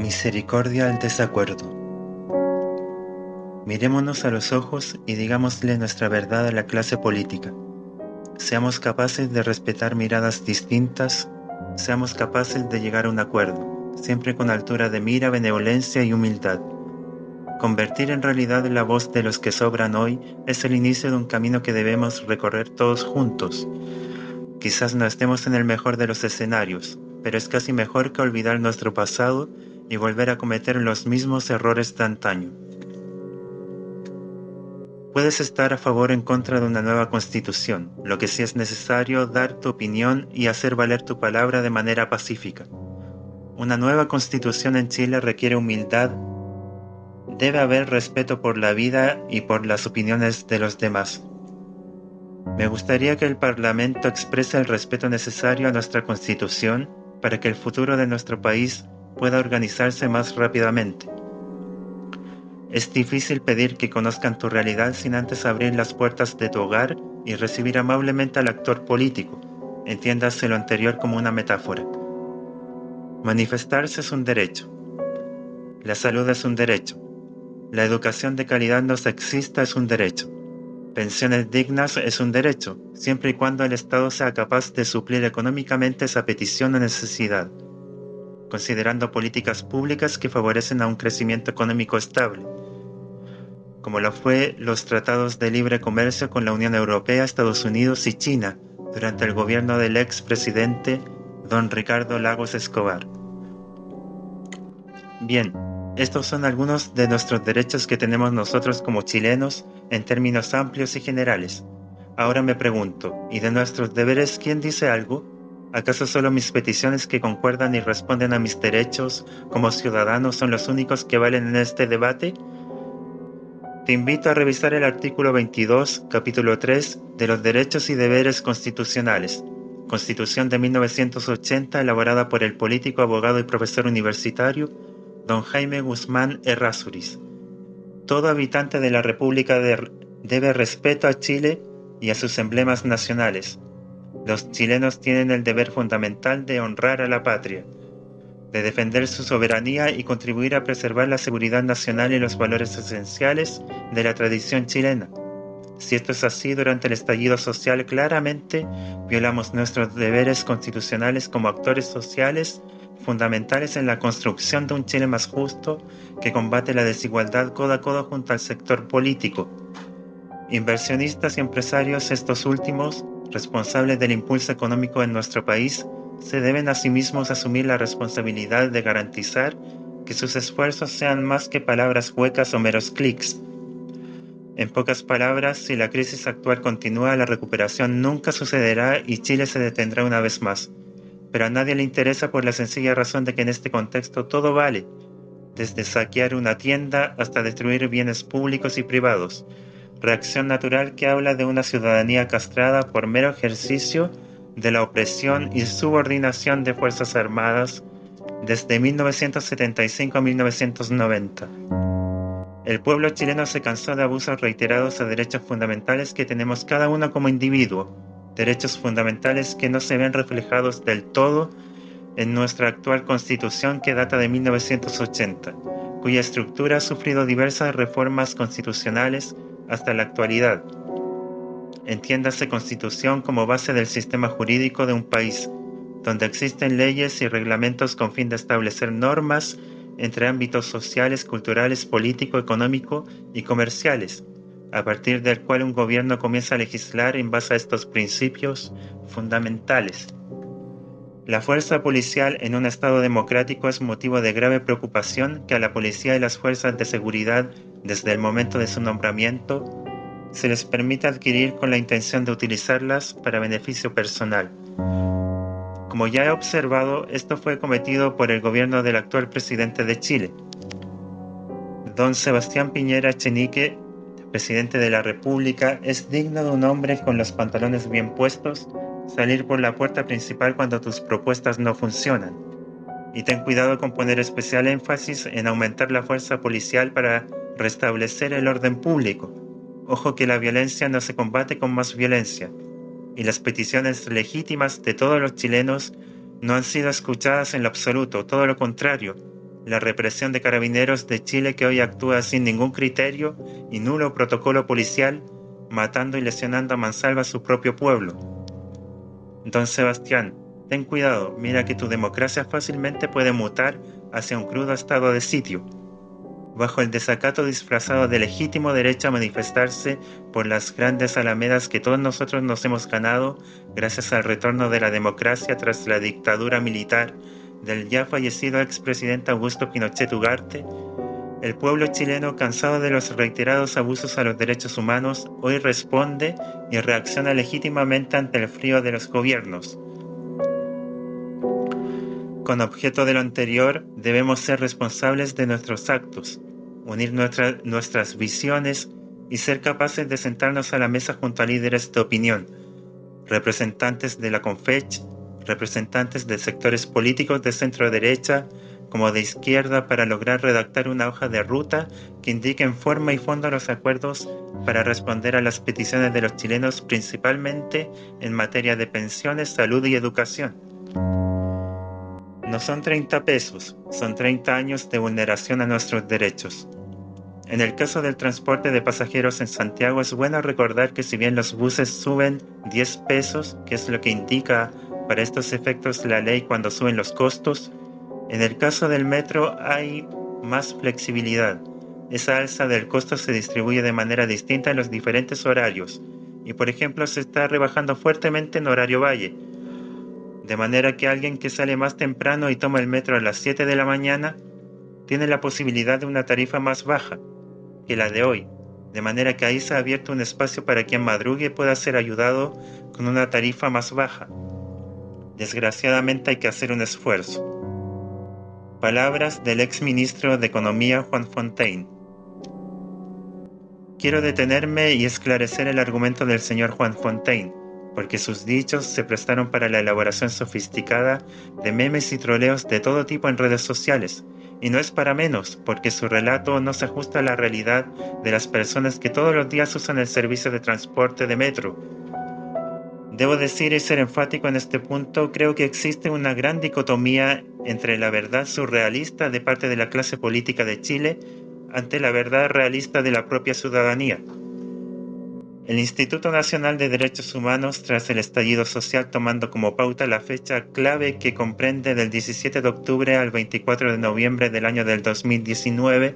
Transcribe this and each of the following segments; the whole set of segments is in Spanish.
Misericordia al desacuerdo. Mirémonos a los ojos y digámosle nuestra verdad a la clase política. Seamos capaces de respetar miradas distintas, seamos capaces de llegar a un acuerdo, siempre con altura de mira, benevolencia y humildad. Convertir en realidad la voz de los que sobran hoy es el inicio de un camino que debemos recorrer todos juntos. Quizás no estemos en el mejor de los escenarios, pero es casi mejor que olvidar nuestro pasado y volver a cometer los mismos errores de antaño. Puedes estar a favor o en contra de una nueva constitución, lo que sí es necesario dar tu opinión y hacer valer tu palabra de manera pacífica. Una nueva constitución en Chile requiere humildad, debe haber respeto por la vida y por las opiniones de los demás. Me gustaría que el Parlamento exprese el respeto necesario a nuestra constitución para que el futuro de nuestro país pueda organizarse más rápidamente. Es difícil pedir que conozcan tu realidad sin antes abrir las puertas de tu hogar y recibir amablemente al actor político. Entiéndase lo anterior como una metáfora. Manifestarse es un derecho. La salud es un derecho. La educación de calidad no sexista es un derecho. Pensiones dignas es un derecho, siempre y cuando el Estado sea capaz de suplir económicamente esa petición o necesidad considerando políticas públicas que favorecen a un crecimiento económico estable, como lo fue los tratados de libre comercio con la Unión Europea, Estados Unidos y China durante el gobierno del ex presidente don Ricardo Lagos Escobar. Bien, estos son algunos de nuestros derechos que tenemos nosotros como chilenos en términos amplios y generales. Ahora me pregunto, ¿y de nuestros deberes quién dice algo? ¿Acaso solo mis peticiones que concuerdan y responden a mis derechos como ciudadanos son los únicos que valen en este debate? Te invito a revisar el artículo 22, capítulo 3 de los Derechos y Deberes Constitucionales, Constitución de 1980 elaborada por el político, abogado y profesor universitario don Jaime Guzmán Errázuriz. Todo habitante de la República debe respeto a Chile y a sus emblemas nacionales, los chilenos tienen el deber fundamental de honrar a la patria, de defender su soberanía y contribuir a preservar la seguridad nacional y los valores esenciales de la tradición chilena. Si esto es así, durante el estallido social claramente violamos nuestros deberes constitucionales como actores sociales fundamentales en la construcción de un Chile más justo que combate la desigualdad codo a codo junto al sector político. Inversionistas y empresarios, estos últimos, responsables del impulso económico en nuestro país, se deben a sí mismos asumir la responsabilidad de garantizar que sus esfuerzos sean más que palabras huecas o meros clics. En pocas palabras, si la crisis actual continúa, la recuperación nunca sucederá y Chile se detendrá una vez más. Pero a nadie le interesa por la sencilla razón de que en este contexto todo vale, desde saquear una tienda hasta destruir bienes públicos y privados, reacción natural que habla de una ciudadanía castrada por mero ejercicio de la opresión y subordinación de Fuerzas Armadas desde 1975 a 1990. El pueblo chileno se cansó de abusos reiterados a derechos fundamentales que tenemos cada uno como individuo, derechos fundamentales que no se ven reflejados del todo en nuestra actual constitución que data de 1980, cuya estructura ha sufrido diversas reformas constitucionales hasta la actualidad. Entiéndase constitución como base del sistema jurídico de un país, donde existen leyes y reglamentos con fin de establecer normas entre ámbitos sociales, culturales, político, económico y comerciales, a partir del cual un gobierno comienza a legislar en base a estos principios fundamentales. La fuerza policial en un Estado democrático es motivo de grave preocupación que a la policía y las fuerzas de seguridad, desde el momento de su nombramiento, se les permita adquirir con la intención de utilizarlas para beneficio personal. Como ya he observado, esto fue cometido por el gobierno del actual presidente de Chile, don Sebastián Piñera Chenique, presidente de la República, es digno de un hombre con los pantalones bien puestos salir por la puerta principal cuando tus propuestas no funcionan. Y ten cuidado con poner especial énfasis en aumentar la fuerza policial para restablecer el orden público. Ojo que la violencia no se combate con más violencia. Y las peticiones legítimas de todos los chilenos no han sido escuchadas en lo absoluto, todo lo contrario. la represión de carabineros de Chile que hoy actúa sin ningún criterio y nulo protocolo policial, matando y lesionando a mansalva a su propio pueblo. Don Sebastián, ten cuidado, mira que tu democracia fácilmente puede mutar hacia un crudo estado de sitio bajo el desacato disfrazado de legítimo derecho a manifestarse por las grandes alamedas que todos nosotros nos hemos ganado gracias al retorno de la democracia tras la dictadura militar del ya fallecido expresidente Augusto Pinochet Ugarte, el pueblo chileno, cansado de los reiterados abusos a los derechos humanos, hoy responde y reacciona legítimamente ante el frío de los gobiernos. Con objeto de lo anterior, debemos ser responsables de nuestros actos, unir nuestras visiones y ser capaces de sentarnos a la mesa junto a líderes de opinión, representantes de la CONFECH, representantes de sectores políticos de centro derecha como de izquierda para lograr redactar una hoja de ruta que indique en forma y fondo los acuerdos para responder a las peticiones de los chilenos principalmente en materia de pensiones, salud y educación. No son 30 pesos, son 30 años de vulneración a nuestros derechos. En el caso del transporte de pasajeros en Santiago es bueno recordar que si bien los buses suben 10 pesos, que es lo que indica para estos efectos la ley cuando suben los costos, en el caso del metro hay más flexibilidad. Esa alza del costo se distribuye de manera distinta en los diferentes horarios y por ejemplo se está rebajando fuertemente en horario valle, de manera que alguien que sale más temprano y toma el metro a las 7 de la mañana tiene la posibilidad de una tarifa más baja que la de hoy, de manera que ahí se ha abierto un espacio para quien madrugue pueda ser ayudado con una tarifa más baja. Desgraciadamente hay que hacer un esfuerzo. Palabras del ex ministro de Economía Juan Fontaine. Quiero detenerme y esclarecer el argumento del señor Juan Fontaine, porque sus dichos se prestaron para la elaboración sofisticada de memes y troleos de todo tipo en redes sociales, y no es para menos, porque su relato no se ajusta a la realidad de las personas que todos los días usan el servicio de transporte de metro, Debo decir y ser enfático en este punto, creo que existe una gran dicotomía entre la verdad surrealista de parte de la clase política de Chile ante la verdad realista de la propia ciudadanía. El Instituto Nacional de Derechos Humanos, tras el estallido social tomando como pauta la fecha clave que comprende del 17 de octubre al 24 de noviembre del año del 2019,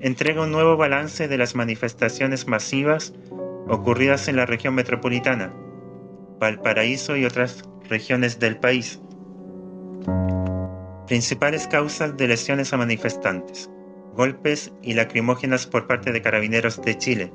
entrega un nuevo balance de las manifestaciones masivas ocurridas en la región metropolitana Valparaíso y otras regiones del país. Principales causas de lesiones a manifestantes. Golpes y lacrimógenas por parte de carabineros de Chile.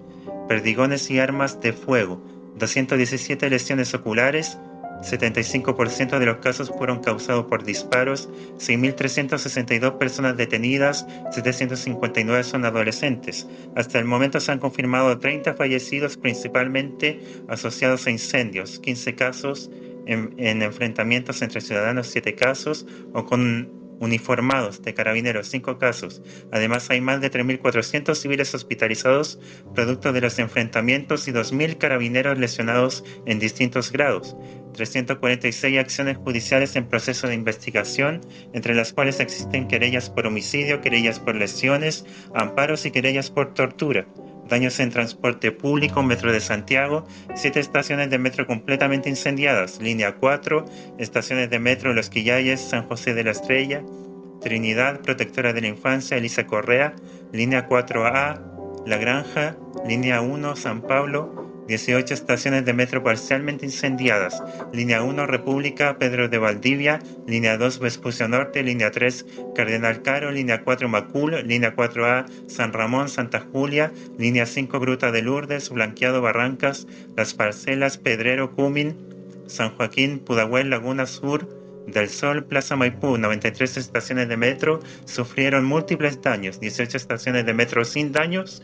Perdigones y armas de fuego. 217 lesiones oculares 75% de los casos fueron causados por disparos, 6.362 personas detenidas, 759 son adolescentes. Hasta el momento se han confirmado 30 fallecidos principalmente asociados a incendios, 15 casos en, en enfrentamientos entre ciudadanos, 7 casos o con uniformados de carabineros, 5 casos. Además, hay más de 3.400 civiles hospitalizados producto de los enfrentamientos y 2.000 carabineros lesionados en distintos grados. 346 acciones judiciales en proceso de investigación, entre las cuales existen querellas por homicidio, querellas por lesiones, amparos y querellas por tortura daños en transporte público, Metro de Santiago, siete estaciones de metro completamente incendiadas, línea 4, estaciones de metro Los Quillayes, San José de la Estrella, Trinidad, Protectora de la Infancia, Elisa Correa, línea 4A, La Granja, línea 1, San Pablo, 18 estaciones de metro parcialmente incendiadas. Línea 1 República, Pedro de Valdivia. Línea 2 Vespucio Norte. Línea 3 Cardenal Caro. Línea 4 Macul. Línea 4A San Ramón, Santa Julia. Línea 5 Gruta de Lourdes. Blanqueado Barrancas. Las Parcelas, Pedrero, Cumin. San Joaquín, Pudahuel, Laguna Sur. Del Sol, Plaza Maipú, 93 estaciones de metro sufrieron múltiples daños, 18 estaciones de metro sin daños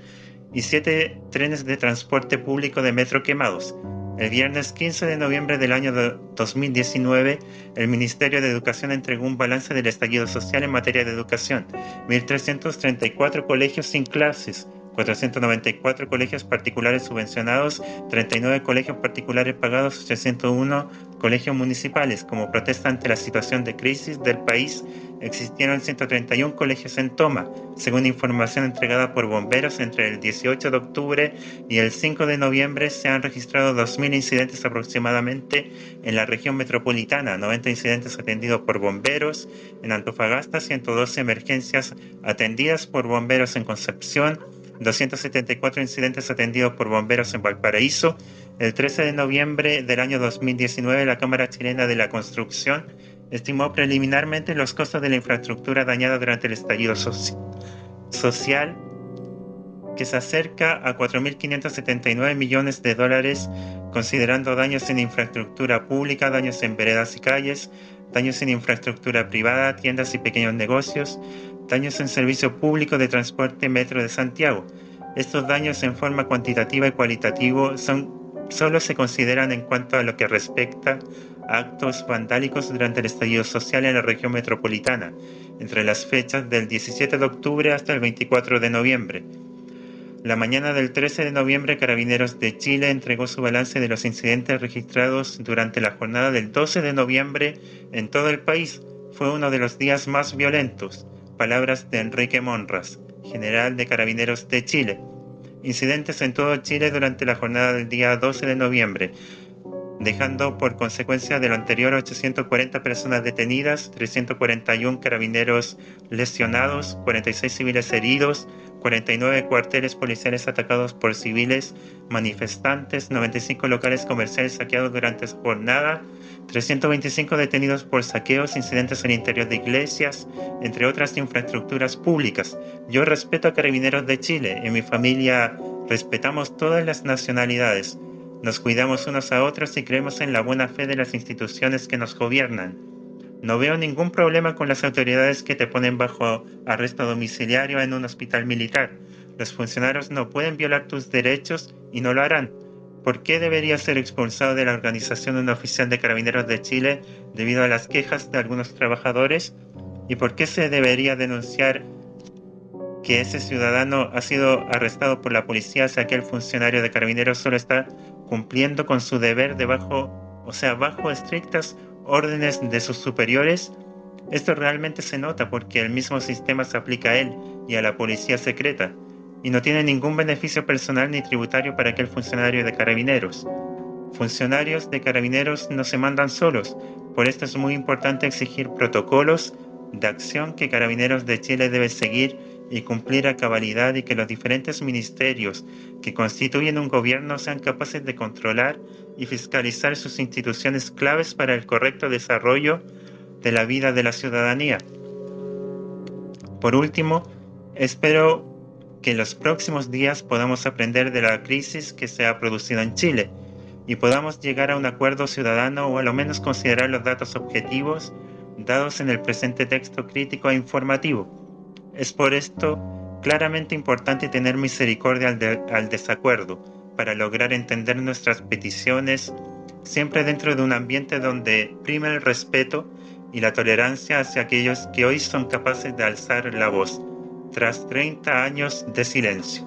y siete trenes de transporte público de metro quemados. El viernes 15 de noviembre del año 2019, el Ministerio de Educación entregó un balance del estallido social en materia de educación. 1.334 colegios sin clases, 494 colegios particulares subvencionados, 39 colegios particulares pagados, 801 colegios municipales. Como protesta ante la situación de crisis del país, existieron 131 colegios en toma, según información entregada por bomberos entre el 18 de octubre y el 5 de noviembre se han registrado 2.000 incidentes aproximadamente en la región metropolitana, 90 incidentes atendidos por bomberos en Antofagasta, 112 emergencias atendidas por bomberos en Concepción, 274 incidentes atendidos por bomberos en Valparaíso. El 13 de noviembre del año 2019, la Cámara Chilena de la Construcción estimó preliminarmente los costos de la infraestructura dañada durante el estallido social que se acerca a 4.579 millones de dólares, considerando daños en infraestructura pública, daños en veredas y calles, daños en infraestructura privada, tiendas y pequeños negocios, daños en servicio público de transporte metro de Santiago. Estos daños en forma cuantitativa y cualitativa son, solo se consideran en cuanto a lo que respecta a actos vandálicos durante el estallido social en la región metropolitana, entre las fechas del 17 de octubre hasta el 24 de noviembre. La mañana del 13 de noviembre, Carabineros de Chile entregó su balance de los incidentes registrados durante la jornada del 12 de noviembre en todo el país. Fue uno de los días más violentos. Palabras de Enrique Monras, general de Carabineros de Chile. Incidentes en todo Chile durante la jornada del día 12 de noviembre, dejando por consecuencia de lo anterior 840 personas detenidas, 341 carabineros lesionados, 46 civiles heridos, 49 cuarteles policiales atacados por civiles manifestantes, 95 locales comerciales saqueados durante esa jornada, 325 detenidos por saqueos, incidentes en el interior de iglesias, entre otras infraestructuras públicas. Yo respeto a Carabineros de Chile. En mi familia respetamos todas las nacionalidades. Nos cuidamos unos a otros y creemos en la buena fe de las instituciones que nos gobiernan. No veo ningún problema con las autoridades que te ponen bajo arresto domiciliario en un hospital militar. Los funcionarios no pueden violar tus derechos y no lo harán. ¿Por qué debería ser expulsado de la organización un oficial de carabineros de Chile debido a las quejas de algunos trabajadores? ¿Y por qué se debería denunciar que ese ciudadano ha sido arrestado por la policía si aquel funcionario de carabineros solo está cumpliendo con su deber debajo, o sea, bajo estrictas órdenes de sus superiores, esto realmente se nota porque el mismo sistema se aplica a él y a la policía secreta, y no tiene ningún beneficio personal ni tributario para aquel funcionario de carabineros. Funcionarios de carabineros no se mandan solos, por esto es muy importante exigir protocolos de acción que Carabineros de Chile debe seguir y cumplir a cabalidad y que los diferentes ministerios que constituyen un gobierno sean capaces de controlar y fiscalizar sus instituciones claves para el correcto desarrollo de la vida de la ciudadanía. Por último, espero que en los próximos días podamos aprender de la crisis que se ha producido en Chile y podamos llegar a un acuerdo ciudadano o a lo menos considerar los datos objetivos dados en el presente texto crítico e informativo. Es por esto claramente importante tener misericordia al, al desacuerdo, para lograr entender nuestras peticiones, siempre dentro de un ambiente donde prima el respeto y la tolerancia hacia aquellos que hoy son capaces de alzar la voz, tras 30 años de silencio.